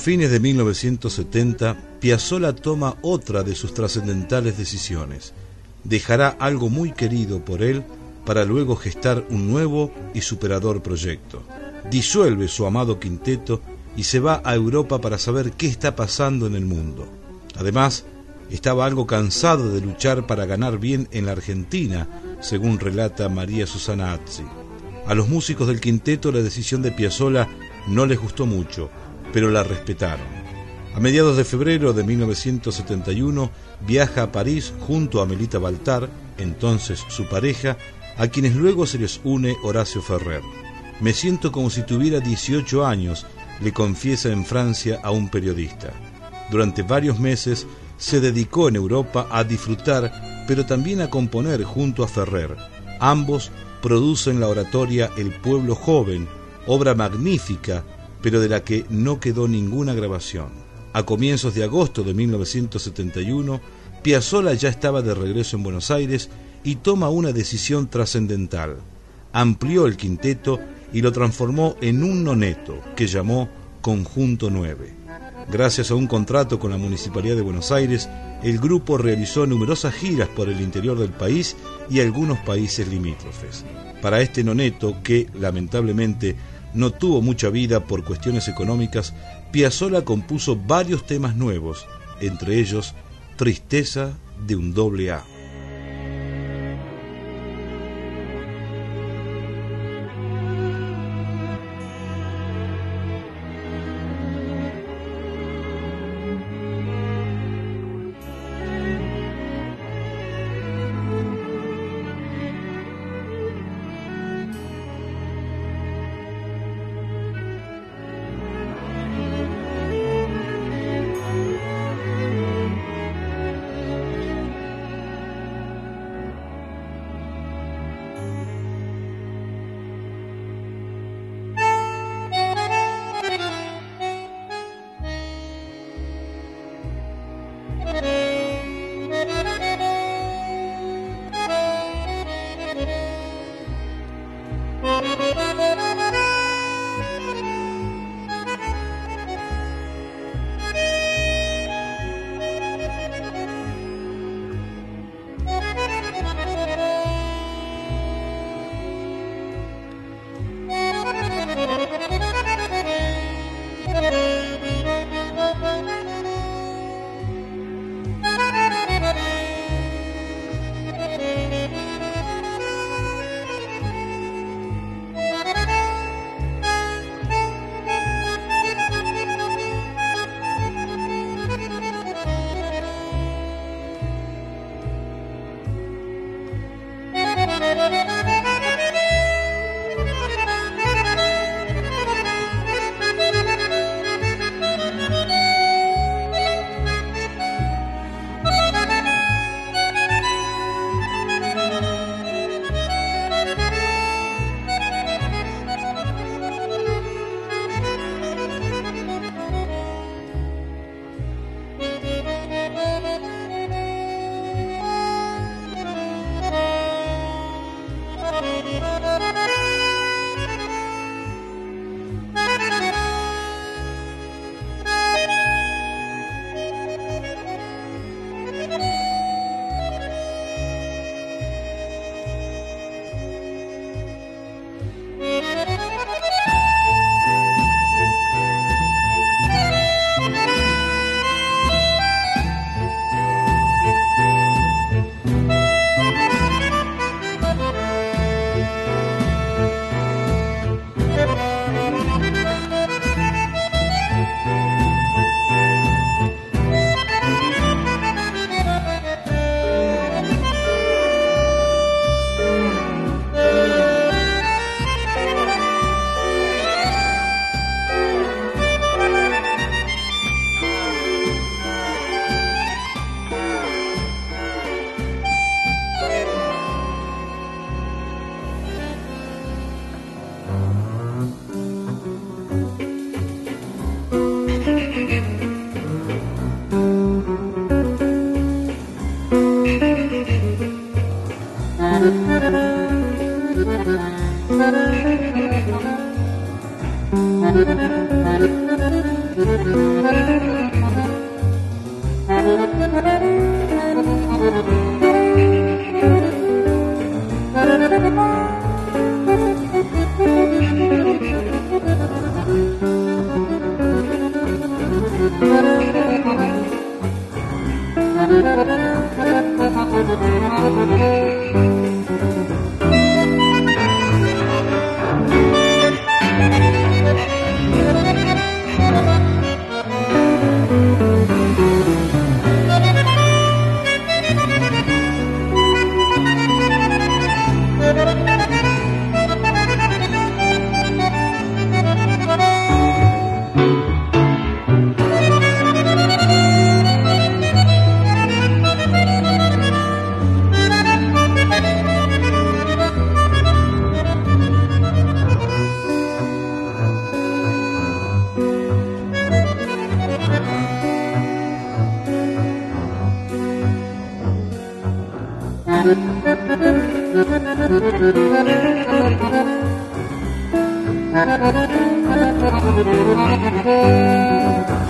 Fines de 1970, Piazzolla toma otra de sus trascendentales decisiones. Dejará algo muy querido por él para luego gestar un nuevo y superador proyecto. Disuelve su amado quinteto y se va a Europa para saber qué está pasando en el mundo. Además, estaba algo cansado de luchar para ganar bien en la Argentina, según relata María Susana Azzi. A los músicos del quinteto la decisión de Piazzolla no les gustó mucho, pero la respetaron. A mediados de febrero de 1971 viaja a París junto a Melita Baltar, entonces su pareja, a quienes luego se les une Horacio Ferrer. Me siento como si tuviera 18 años, le confiesa en Francia a un periodista. Durante varios meses se dedicó en Europa a disfrutar, pero también a componer junto a Ferrer. Ambos producen la oratoria El pueblo joven, obra magnífica pero de la que no quedó ninguna grabación. A comienzos de agosto de 1971, Piazzolla ya estaba de regreso en Buenos Aires y toma una decisión trascendental. Amplió el quinteto y lo transformó en un noneto que llamó Conjunto 9. Gracias a un contrato con la Municipalidad de Buenos Aires, el grupo realizó numerosas giras por el interior del país y algunos países limítrofes. Para este noneto, que lamentablemente no tuvo mucha vida por cuestiones económicas, Piazzolla compuso varios temas nuevos, entre ellos Tristeza de un doble A. Thank you.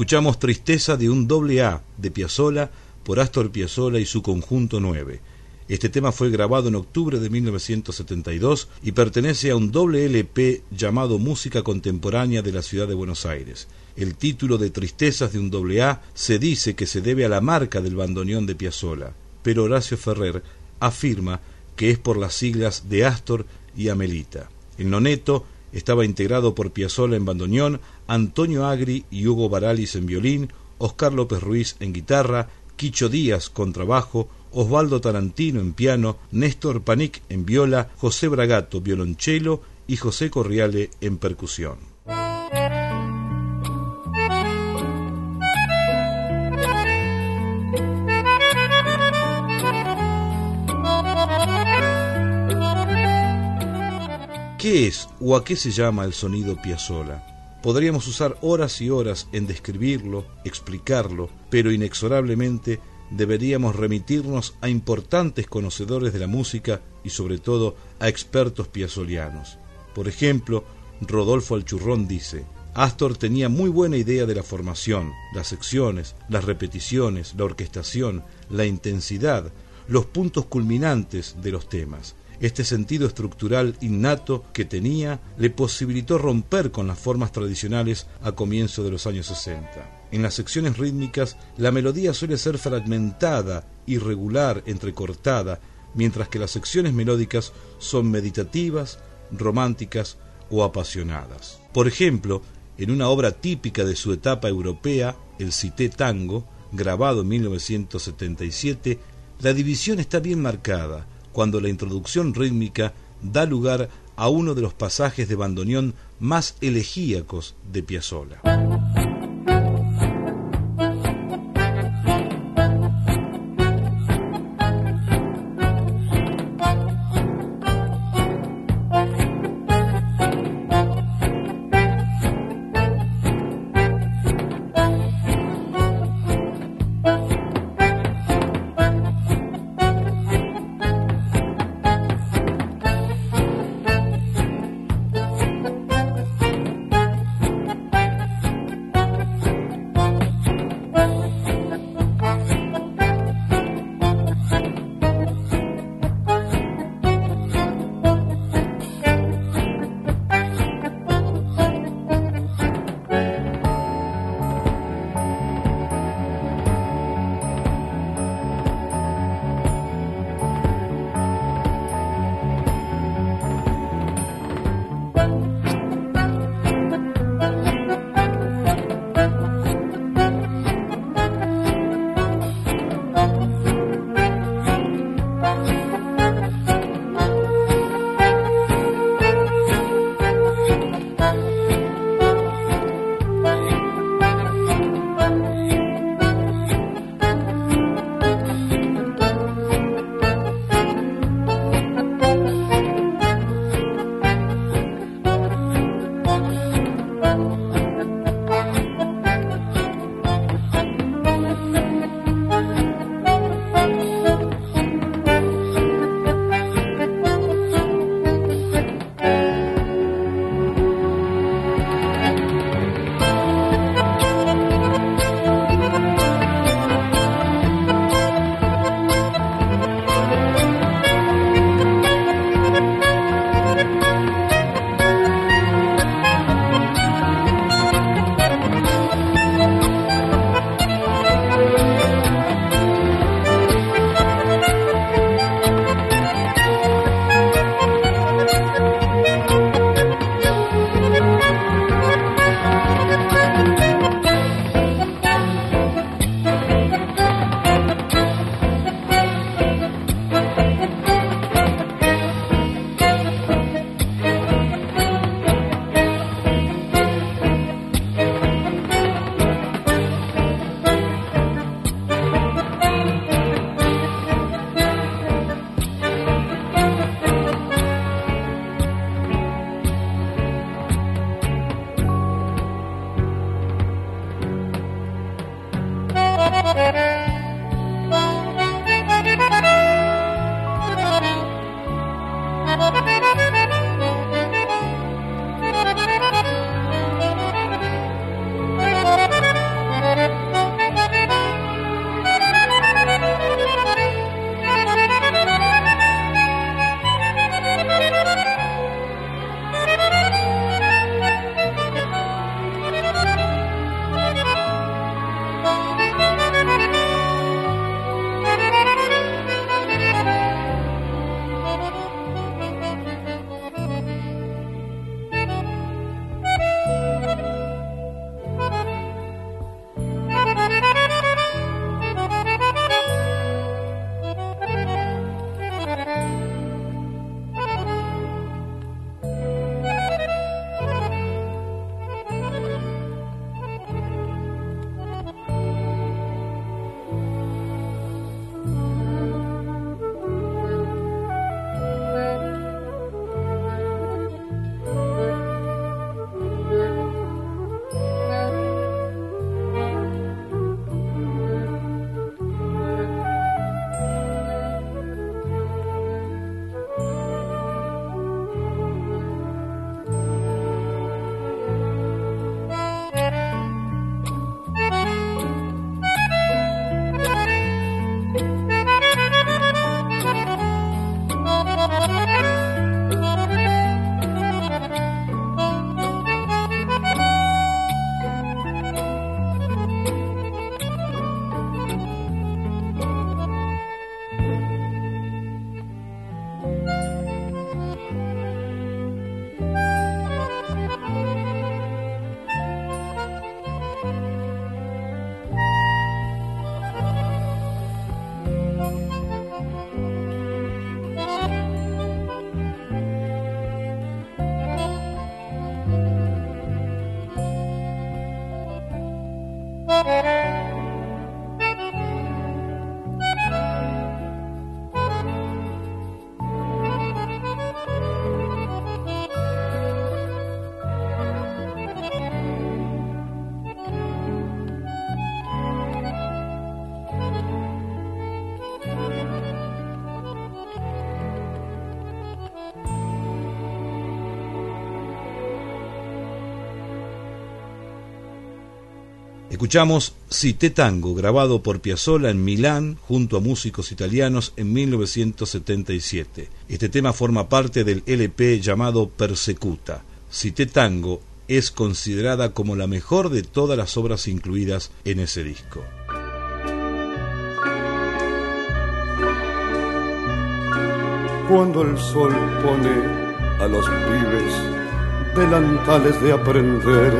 Escuchamos Tristeza de un doble A de Piazzolla por Astor Piazzolla y su conjunto 9. Este tema fue grabado en octubre de 1972 y pertenece a un doble LP llamado Música Contemporánea de la Ciudad de Buenos Aires. El título de Tristezas de un doble A se dice que se debe a la marca del bandoneón de Piazzolla, pero Horacio Ferrer afirma que es por las siglas de Astor y Amelita. El noneto estaba integrado por Piazzolla en bandoneón, Antonio Agri y Hugo Baralis en violín, Oscar López Ruiz en guitarra, Quicho Díaz con trabajo, Osvaldo Tarantino en piano, Néstor Panic en viola, José Bragato violonchelo y José Corriale en percusión. ¿Qué es o a qué se llama el sonido Piazzolla? Podríamos usar horas y horas en describirlo, explicarlo, pero inexorablemente deberíamos remitirnos a importantes conocedores de la música y sobre todo a expertos piazolianos. Por ejemplo, Rodolfo Alchurrón dice, Astor tenía muy buena idea de la formación, las secciones, las repeticiones, la orquestación, la intensidad, los puntos culminantes de los temas. Este sentido estructural innato que tenía le posibilitó romper con las formas tradicionales a comienzo de los años 60. En las secciones rítmicas, la melodía suele ser fragmentada, irregular, entrecortada, mientras que las secciones melódicas son meditativas, románticas o apasionadas. Por ejemplo, en una obra típica de su etapa europea, el Cité Tango, grabado en 1977, la división está bien marcada cuando la introducción rítmica da lugar a uno de los pasajes de bandoneón más elegíacos de Piazzolla. Escuchamos Cité Tango, grabado por Piazzolla en Milán junto a músicos italianos en 1977. Este tema forma parte del LP llamado Persecuta. Cité Tango es considerada como la mejor de todas las obras incluidas en ese disco. Cuando el sol pone a los pibes delantales de aprender.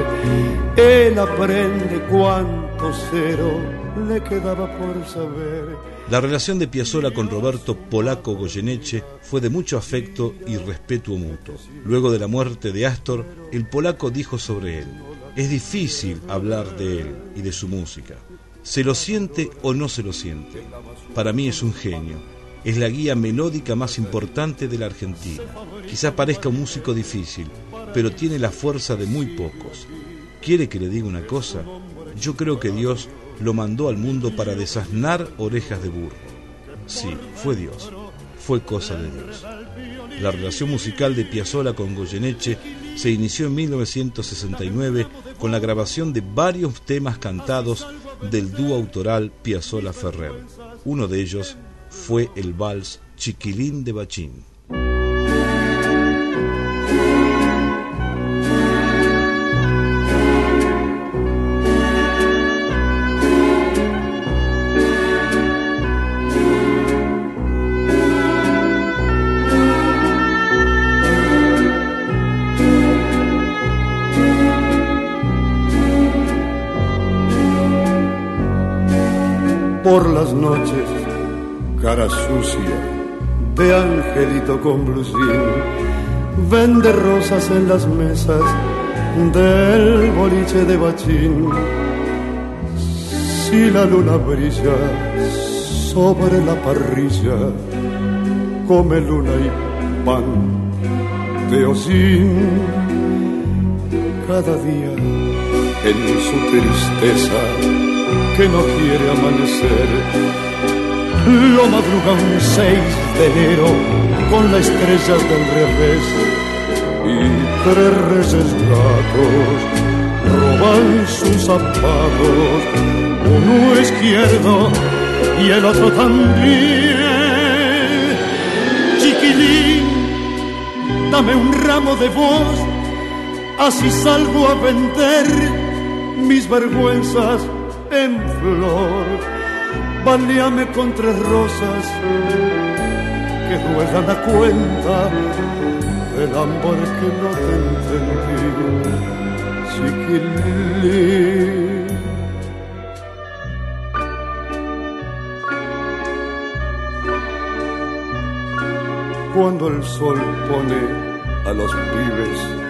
Él aprende cuánto cero le quedaba por saber. La relación de Piazzolla con Roberto Polaco Goyeneche fue de mucho afecto y respeto mutuo. Luego de la muerte de Astor, el polaco dijo sobre él, es difícil hablar de él y de su música. ¿Se lo siente o no se lo siente? Para mí es un genio. Es la guía melódica más importante de la Argentina. Quizá parezca un músico difícil, pero tiene la fuerza de muy pocos. ¿Quiere que le diga una cosa? Yo creo que Dios lo mandó al mundo para desasnar orejas de burro. Sí, fue Dios, fue cosa de Dios. La relación musical de Piazzolla con Goyeneche se inició en 1969 con la grabación de varios temas cantados del dúo autoral Piazzolla Ferrer. Uno de ellos fue el vals Chiquilín de Bachín. por las noches, sucia de angelito con blusín, vende rosas en las mesas del boliche de bachín. Si la luna brilla sobre la parrilla, come luna y pan de osín. Cada día en su tristeza que no quiere amanecer. Lo madruga un 6 de enero con las estrellas del revés y tres reyes gatos roban sus zapatos, uno izquierdo y el otro también. Chiquilín, dame un ramo de voz, así salgo a vender mis vergüenzas en flor, bañame con tres rosas que ruedan a cuenta del amor que no te entendí, chiquilín. Cuando el sol pone a los pibes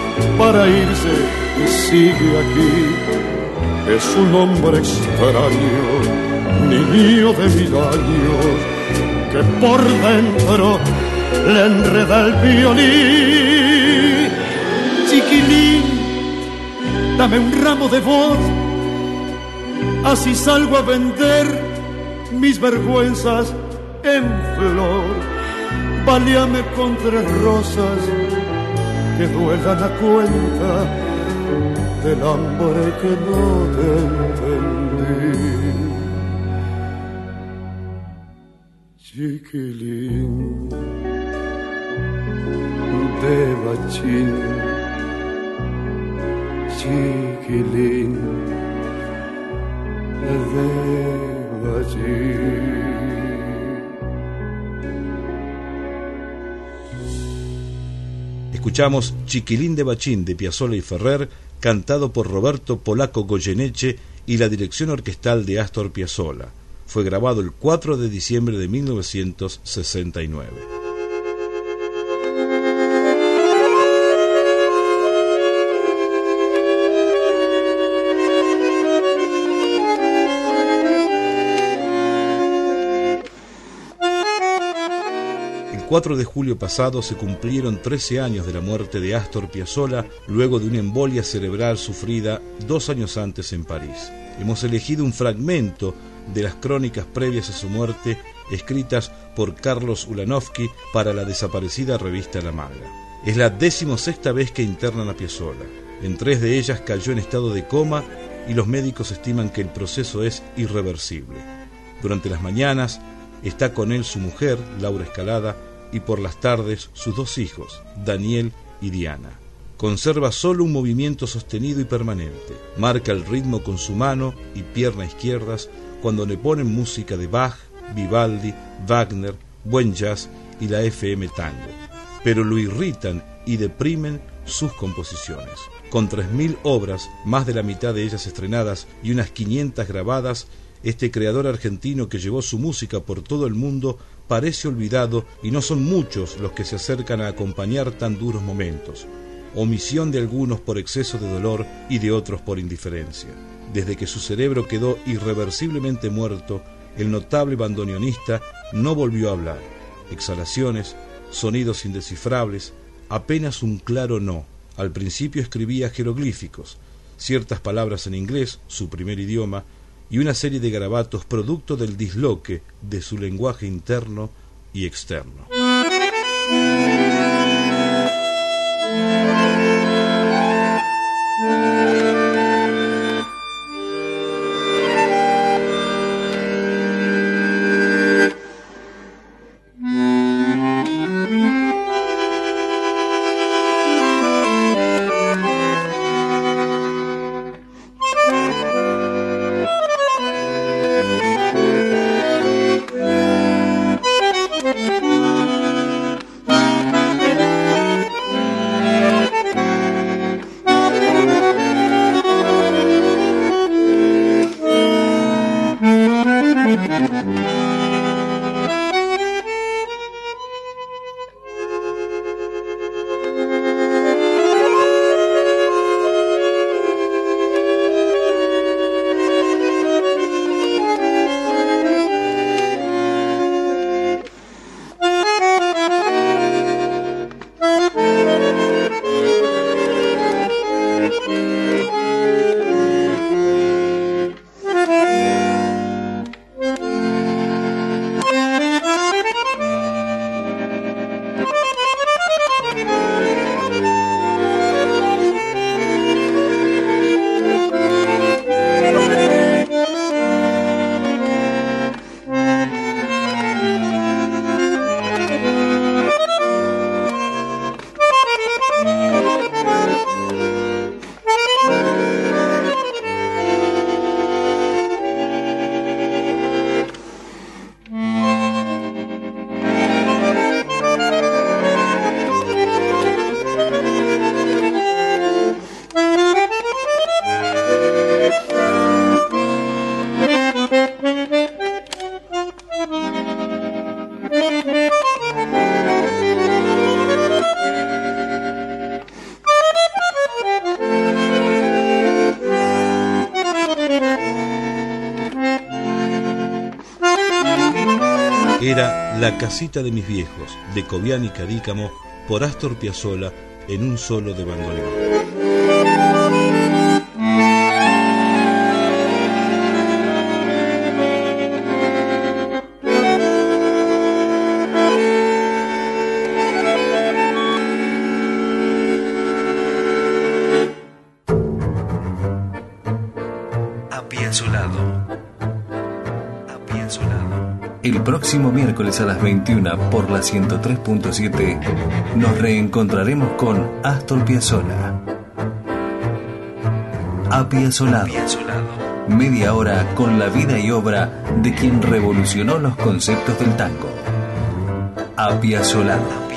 para irse y sigue aquí. Es un hombre extraño, niño de mil años, que por dentro le enreda el violín. Chiquilín, dame un ramo de voz, así salgo a vender mis vergüenzas en flor. Valíame con tres rosas que duela la cuenta del hambre que no te entendí. Chiquilín de bachín, chiquilín de bachín. Escuchamos Chiquilín de Bachín de Piazzolla y Ferrer, cantado por Roberto Polaco Goyeneche y la dirección orquestal de Astor Piazzolla. Fue grabado el 4 de diciembre de 1969. 4 de julio pasado se cumplieron 13 años de la muerte de Astor Piazzolla luego de una embolia cerebral sufrida dos años antes en París. Hemos elegido un fragmento de las crónicas previas a su muerte escritas por Carlos Ulanovsky para la desaparecida revista La Maga. Es la decimosexta vez que internan a Piazzolla. En tres de ellas cayó en estado de coma y los médicos estiman que el proceso es irreversible. Durante las mañanas está con él su mujer, Laura Escalada, y por las tardes sus dos hijos, Daniel y Diana. Conserva solo un movimiento sostenido y permanente. Marca el ritmo con su mano y pierna izquierdas cuando le ponen música de Bach, Vivaldi, Wagner, buen jazz y la FM tango. Pero lo irritan y deprimen sus composiciones. Con 3.000 obras, más de la mitad de ellas estrenadas y unas 500 grabadas, este creador argentino que llevó su música por todo el mundo parece olvidado y no son muchos los que se acercan a acompañar tan duros momentos. Omisión de algunos por exceso de dolor y de otros por indiferencia. Desde que su cerebro quedó irreversiblemente muerto, el notable bandoneonista no volvió a hablar. Exhalaciones, sonidos indescifrables, apenas un claro no. Al principio escribía jeroglíficos, ciertas palabras en inglés, su primer idioma, y una serie de garabatos producto del disloque de su lenguaje interno y externo. Casita de mis viejos, de Cobian y Cadícamo, por Astor Piazzolla, en un solo de bandoneón. El próximo miércoles a las 21 por la 103.7 nos reencontraremos con Astor Piazzolla. Apiazolado. Media hora con la vida y obra de quien revolucionó los conceptos del tango. Apiazolado.